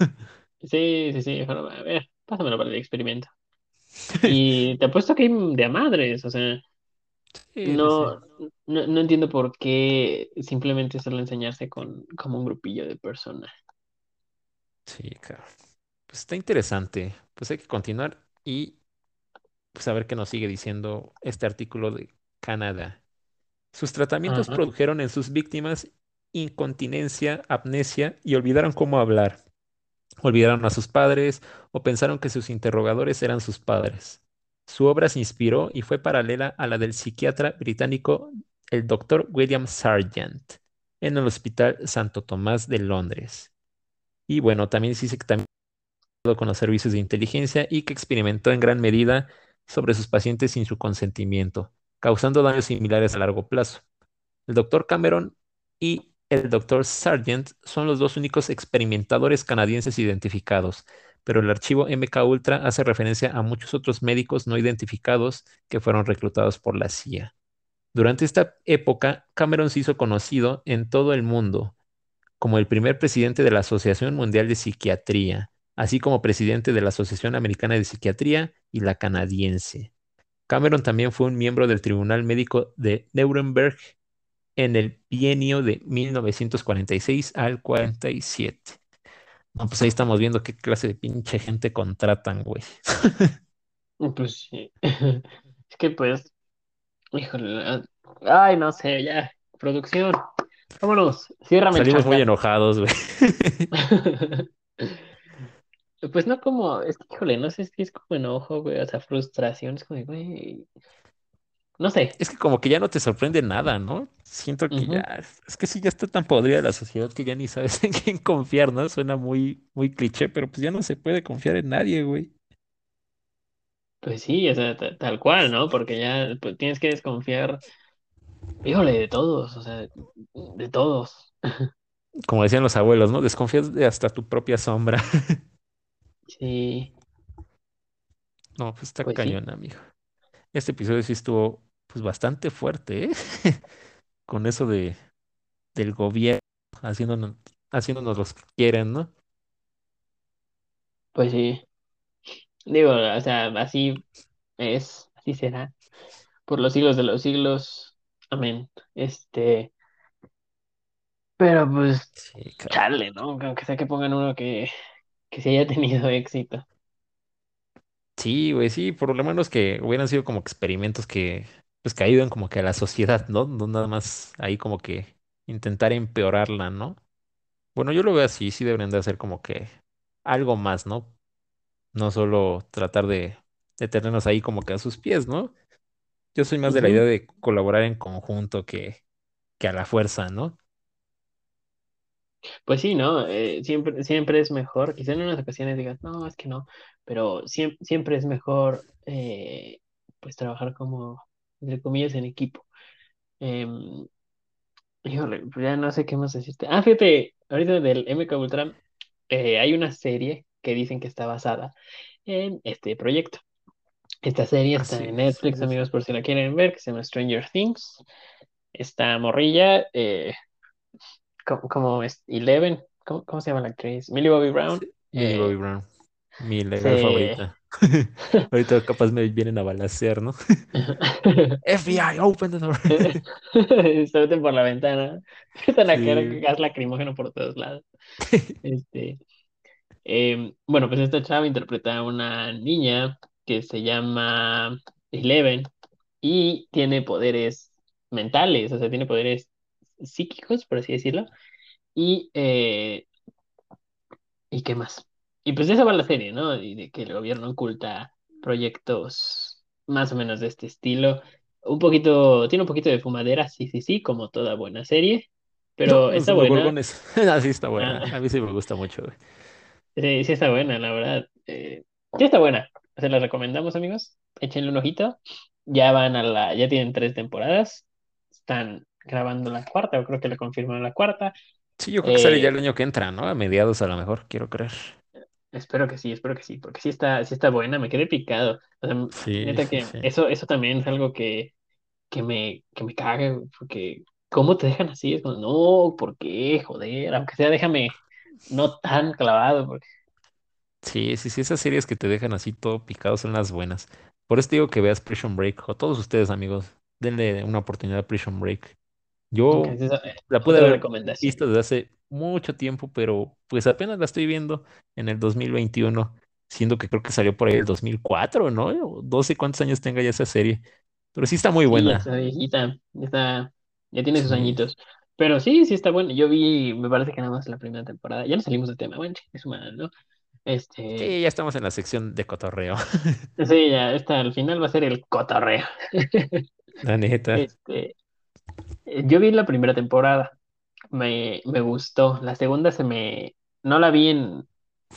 Sí, sí, sí. Bueno, a ver, pásamelo para el experimento. Y te apuesto que hay de a madres, o sea. Sí. No, no, no entiendo por qué simplemente solo enseñarse con como un grupillo de personas. Sí, claro. Pues está interesante. Pues hay que continuar y pues a ver qué nos sigue diciendo este artículo de Canadá. Sus tratamientos produjeron en sus víctimas incontinencia, amnesia y olvidaron cómo hablar. Olvidaron a sus padres o pensaron que sus interrogadores eran sus padres. Su obra se inspiró y fue paralela a la del psiquiatra británico el Dr. William Sargent en el Hospital Santo Tomás de Londres. Y bueno, también se dice que también con los servicios de inteligencia y que experimentó en gran medida sobre sus pacientes sin su consentimiento, causando daños similares a largo plazo. El doctor Cameron y el doctor Sargent son los dos únicos experimentadores canadienses identificados, pero el archivo MK Ultra hace referencia a muchos otros médicos no identificados que fueron reclutados por la CIA. Durante esta época, Cameron se hizo conocido en todo el mundo como el primer presidente de la Asociación Mundial de Psiquiatría, así como presidente de la Asociación Americana de Psiquiatría y la canadiense. Cameron también fue un miembro del Tribunal Médico de Nuremberg en el bienio de 1946 al 47. No, pues ahí estamos viendo qué clase de pinche gente contratan, güey. Pues sí. Es que pues, híjole. Ay, no sé, ya. Producción. Vámonos. Ciérrame el Salimos muy enojados, güey. Pues no como, es que, híjole, no sé si es como enojo, güey, o sea, frustración, es como, güey, no sé. Es que como que ya no te sorprende nada, ¿no? Siento que ya, es que sí, ya está tan podrida la sociedad que ya ni sabes en quién confiar, ¿no? Suena muy, muy cliché, pero pues ya no se puede confiar en nadie, güey. Pues sí, o sea, ta- tal cual, ¿no? Porque ya pues, tienes que desconfiar, híjole, de todos, o sea, de todos. Como decían los abuelos, ¿no? Desconfías de hasta tu propia sombra. Sí, No, pues está pues sí. cañón, amigo. Este episodio sí estuvo, pues bastante fuerte, ¿eh? Con eso de, del gobierno haciéndonos, haciéndonos los que quieren, ¿no? Pues sí, digo, o sea, así es, así será, por los siglos de los siglos, amén. Este, pero pues, Sí, cabrón. chale, ¿no? Aunque sea que pongan uno que, que sí haya tenido éxito. Sí, güey, sí, por lo menos que hubieran sido como experimentos que, pues que ayudan como que a la sociedad, ¿no? No nada más ahí como que intentar empeorarla, ¿no? Bueno, yo lo veo así, sí deberían de hacer como que algo más, ¿no? No solo tratar de, de tenernos ahí como que a sus pies, ¿no? Yo soy más de la idea Ujú. de colaborar en conjunto que, que a la fuerza, ¿no? Pues sí, ¿no? Eh, siempre, siempre es mejor, quizá en unas ocasiones digas, no, es que no, pero siempre, siempre es mejor, eh, pues, trabajar como, entre comillas, en equipo. Híjole, pues ya no sé qué más decirte. Ah, fíjate, ahorita del MK Ultra, eh, hay una serie que dicen que está basada en este proyecto. Esta serie está Así en Netflix, es- amigos, por si la quieren ver, que se llama Stranger Things. Esta morrilla, eh, como, como es Eleven, ¿cómo, cómo se llama la actriz? Millie Bobby Brown. sí, Millie Bobby Brown, mi legal favorita. Ahorita capaz me vienen a balacear, ¿no? FBI, open the door. se meten por la ventana. Empiezan a Sí. gas lacrimógeno por todos lados. Este, em, bueno, pues esta chava interpreta a una niña que se llama Eleven y tiene poderes mentales, o sea, tiene poderes psíquicos, por así decirlo. Y, eh, ¿y qué más? Y pues de eso va la serie, ¿no? Y de que el gobierno oculta proyectos más o menos de este estilo. Un poquito, tiene un poquito de fumadera, sí, sí, sí, como toda buena serie, pero está buena. demogorgones. Así está buena. Ah, A mí sí me gusta mucho, güey. sí, sí está buena, la verdad. Eh, sí está buena. Se la recomendamos, amigos. Échenle un ojito. Ya van a la, ya tienen tres temporadas. Están grabando la cuarta, o creo que le confirmaron la cuarta. Sí, yo creo que sale ya Eh, el año que entra, ¿no? A mediados a lo mejor, quiero creer. Espero que sí, espero que sí, porque sí está, sí está buena, me quedé picado. O sea, Sí, neta que sí. eso, eso también es algo que, que me, que me caga, porque ¿cómo te dejan así? Es como, no, ¿por qué? Joder, aunque sea, déjame no tan clavado, porque Sí, sí, sí, esas series que te dejan así todo picado son las buenas. Por eso te digo que veas Prison Break, o todos ustedes, amigos, denle una oportunidad a Prison Break. Yo esa- eh, la pude haber visto desde hace mucho tiempo, pero pues apenas la estoy viendo en el 2021, siendo que creo que salió por ahí el 2004, ¿no? O 12 cuántos años tenga ya esa serie. Pero sí está muy Sí, buena. está viejita, ya está, ya tiene sus Sí, añitos. Pero sí, sí está buena. Yo vi, me parece que nada más la primera temporada. Ya no salimos del tema, bueno, es humano, ¿no? Este, sí, ya estamos en la sección de cotorreo, sí, ya, esta al final va a ser el cotorreo. la neta. Este, Yo vi la primera temporada, me, me gustó. La segunda se me... No la vi en...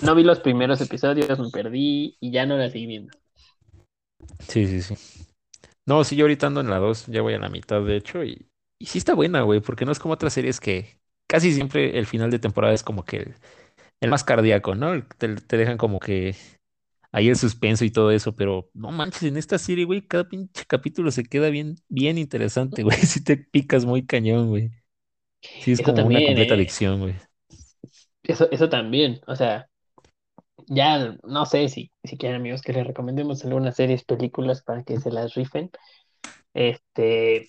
No vi los primeros episodios, me perdí y ya no la seguí viendo. Sí, sí, sí. No, sí, yo ahorita ando en la 2, ya voy a la mitad, de hecho, y, y sí está buena, güey, porque no es como otras series que casi siempre el final de temporada es como que el, más cardíaco, ¿no? Te, te dejan como que ahí el suspenso y todo eso, pero no manches, en esta serie, güey, cada pinche capítulo se queda bien, bien interesante, güey, si te picas muy cañón, güey. Sí, es Eso como una también, completa ¿eh? adicción, güey. Eso, eso también. O sea, ya no sé si, si quieren amigos que les recomendemos algunas series, películas para que se las rifen. Este,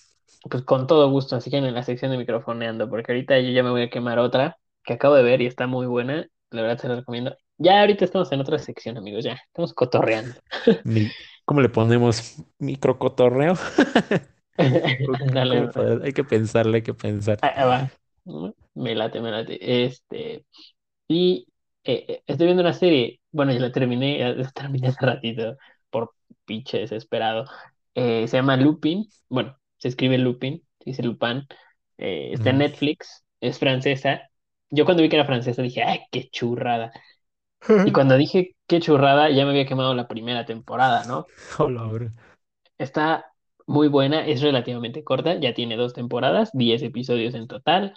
pues con todo gusto, así que en la sección de microfoneando, porque ahorita yo ya me voy a quemar otra que acabo de ver y está muy buena. La verdad se la recomiendo. Ya ahorita estamos en otra sección, amigos, ya. Estamos cotorreando. ¿cómo le ponemos? Microcotorreo. ¿O ¿Cómo Dale, Hay que pensarle, hay que pensar. ah, va. Me late, me late. Este, y eh, eh, estoy viendo una serie, bueno, ya la terminé, ya la terminé hace ratito, por pinche desesperado. Eh, se llama Lupin, bueno, se escribe Lupin, se dice Lupin, eh, está en. Netflix, es francesa. Yo cuando vi que era francesa dije, ¡ay, qué churrada! Y cuando dije qué churrada, ya me había quemado la primera temporada, ¿no? Hola, bro. Está muy buena, es relativamente corta, ya tiene dos temporadas, 10 episodios en total.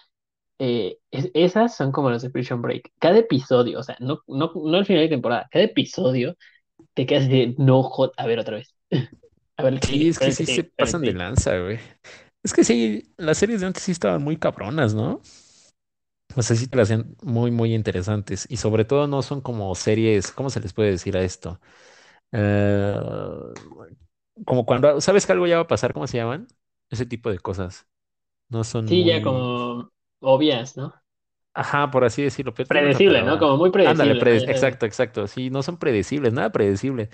Eh, es- esas son como los de Prison Break. Cada episodio, o sea, no, no, no al final de temporada, cada episodio te quedas de no, jod- a ver otra vez. A ver el Sí, es que el sí se el pasan de lanza, güey. Es que sí, las series de antes sí estaban muy cabronas, ¿no? O sea, sí te las hacían muy, muy interesantes. Y sobre todo no son como series, ¿cómo se les puede decir a esto? Eh, como cuando, ¿sabes que algo ya va a pasar? ¿Cómo se llaman? Ese tipo de cosas. No son Sí, ya muy, como obvias, ¿no? ajá, por así decirlo, pero Predecible, ¿no? Como muy Ándale, predecible, ¿no? prede- Ya sabes. exacto, exacto. Sí, no son predecibles, nada predecible.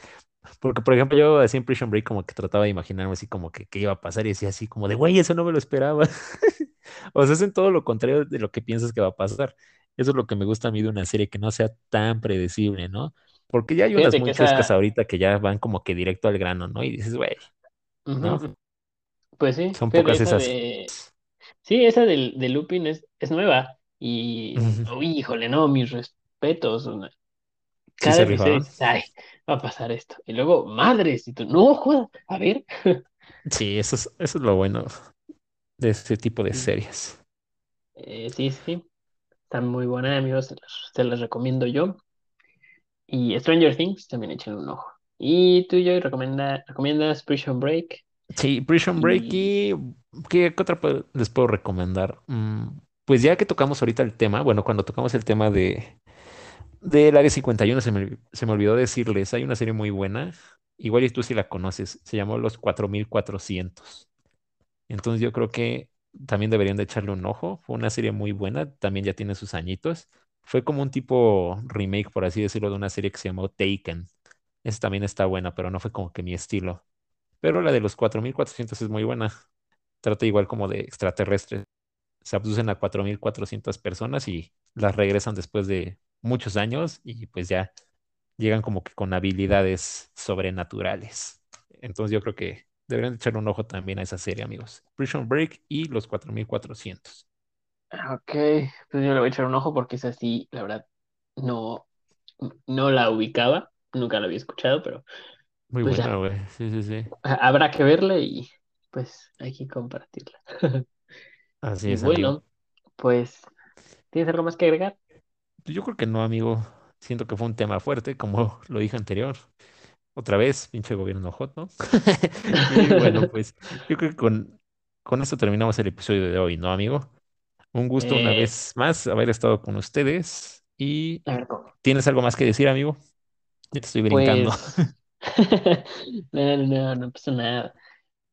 Porque, por ejemplo, yo así en Prison Break como que trataba de imaginarme así como que qué iba a pasar y decía así como de, güey, eso no me lo esperaba. O sea, hacen todo lo contrario de lo que piensas que va a pasar. Eso es lo que me gusta a mí de una serie, que no sea tan predecible, ¿no? Porque ya hay unas Fíjate muy ahorita que ya van como que directo al grano, ¿no? Y dices, güey, ¿no? ujú, Pues sí, Son fíjate, pocas esa esas. de, sí, esa del, de Lupin es, es nueva Y, Ujú. uy, híjole, no, mis respetos. una- Cada dices, ay, va a pasar esto. Y luego, madres, y tú, no, jodas, a ver. Sí, eso es, eso es lo bueno de este tipo de series. eh, sí, sí, están muy buenas, amigos, se las, se las recomiendo yo. Y Stranger Things, también échenle un ojo. Y tú, Joy, recomienda, recomiendas Prison Break. Sí, Prison Break Y y ¿qué, qué otra les puedo recomendar? Mm, pues ya que tocamos ahorita el tema, bueno, cuando tocamos el tema de del Área 51 se me, se me olvidó decirles, hay una serie muy buena, igual y tú sí la conoces, se llamó Los 4400. Entonces yo creo que también deberían de echarle un ojo. Fue una serie muy buena, también ya tiene sus añitos. Fue como un tipo remake, por así decirlo, de una serie que se llamó Taken. Esa también está buena, pero no fue como que mi estilo. Pero la de los 4400 es muy buena. Trata igual como de extraterrestres. Se abducen a 4400 personas y las regresan después de muchos años y pues ya llegan como que con habilidades sobrenaturales. Entonces yo creo que deberían echar un ojo también a esa serie, amigos. Prison Break y los 4400. Ah, Ok, pues yo le voy a echar un ojo porque es así, la verdad, no, no la ubicaba, nunca la había escuchado, pero Muy pues buena, güey. Sí, sí, sí. ha- habrá que verla y pues hay que compartirla. Así Y es, amigo. bueno, pues, ¿tienes algo más que agregar? Yo creo que no, amigo. Siento que fue un tema fuerte, como lo dije anterior. Otra vez, pinche gobierno hot, ¿no? Y bueno, pues yo creo que con, con esto terminamos el episodio de hoy, ¿no, amigo? Un gusto una Eh, vez más haber estado con ustedes. ¿Y tienes algo más que decir, amigo? Ya te estoy brincando. Pues, no, no, no, no pasa nada.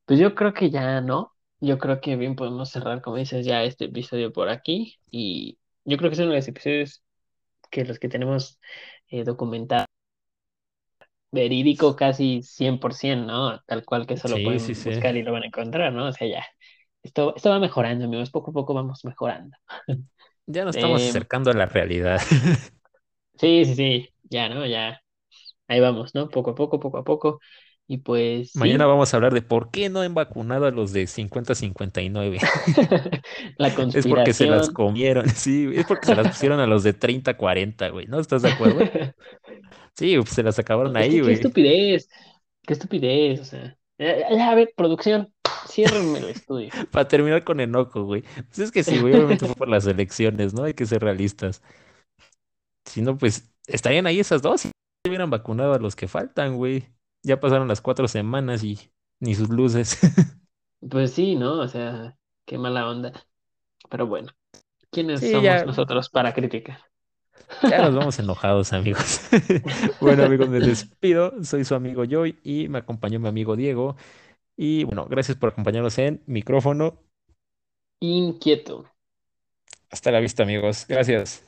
Pues yo creo que ya no. Yo creo que bien podemos cerrar, como dices, ya este episodio por aquí. Y yo creo que es uno de los episodios que los que tenemos eh, documentado, verídico casi 100%, ¿no? Tal cual que solo Sí, pueden sí. buscar y lo van a encontrar, ¿no? O sea, ya. Esto, esto va mejorando, amigos. Poco a poco vamos mejorando. Ya nos estamos Eh, acercando a la realidad. sí, sí, sí. Ya, ¿no? Ya. Ahí vamos, ¿no? Poco a poco, poco a poco. Y pues Mañana sí. vamos a hablar de por qué no han vacunado a los de 50-59. La Es porque se las conspiración. comieron, sí, es porque se las pusieron a los de 30-40, güey, ¿no? ¿Estás de acuerdo? Sí, pues se las acabaron ahí, que qué güey. estupidez, qué estupidez, o sea. Ya, ya, a ver, producción, ciérrenme el estudio. Para terminar con enojo, güey. Pues es que sí, güey, obviamente fue por las elecciones, ¿no? Hay que ser realistas. Si no, pues estarían ahí esas dos y hubieran vacunado a los que faltan, güey. Ya pasaron las cuatro semanas y ni sus luces. Pues sí, ¿no? O sea, qué mala onda. Pero bueno, ¿quiénes Sí, somos ya, nosotros para criticar? ya nos vamos enojados, amigos. Bueno, amigos, me despido. Soy su amigo Joy y me acompañó mi amigo Diego. Y bueno, gracias por acompañarnos en micrófono. Inquieto. Hasta la vista, amigos. Gracias.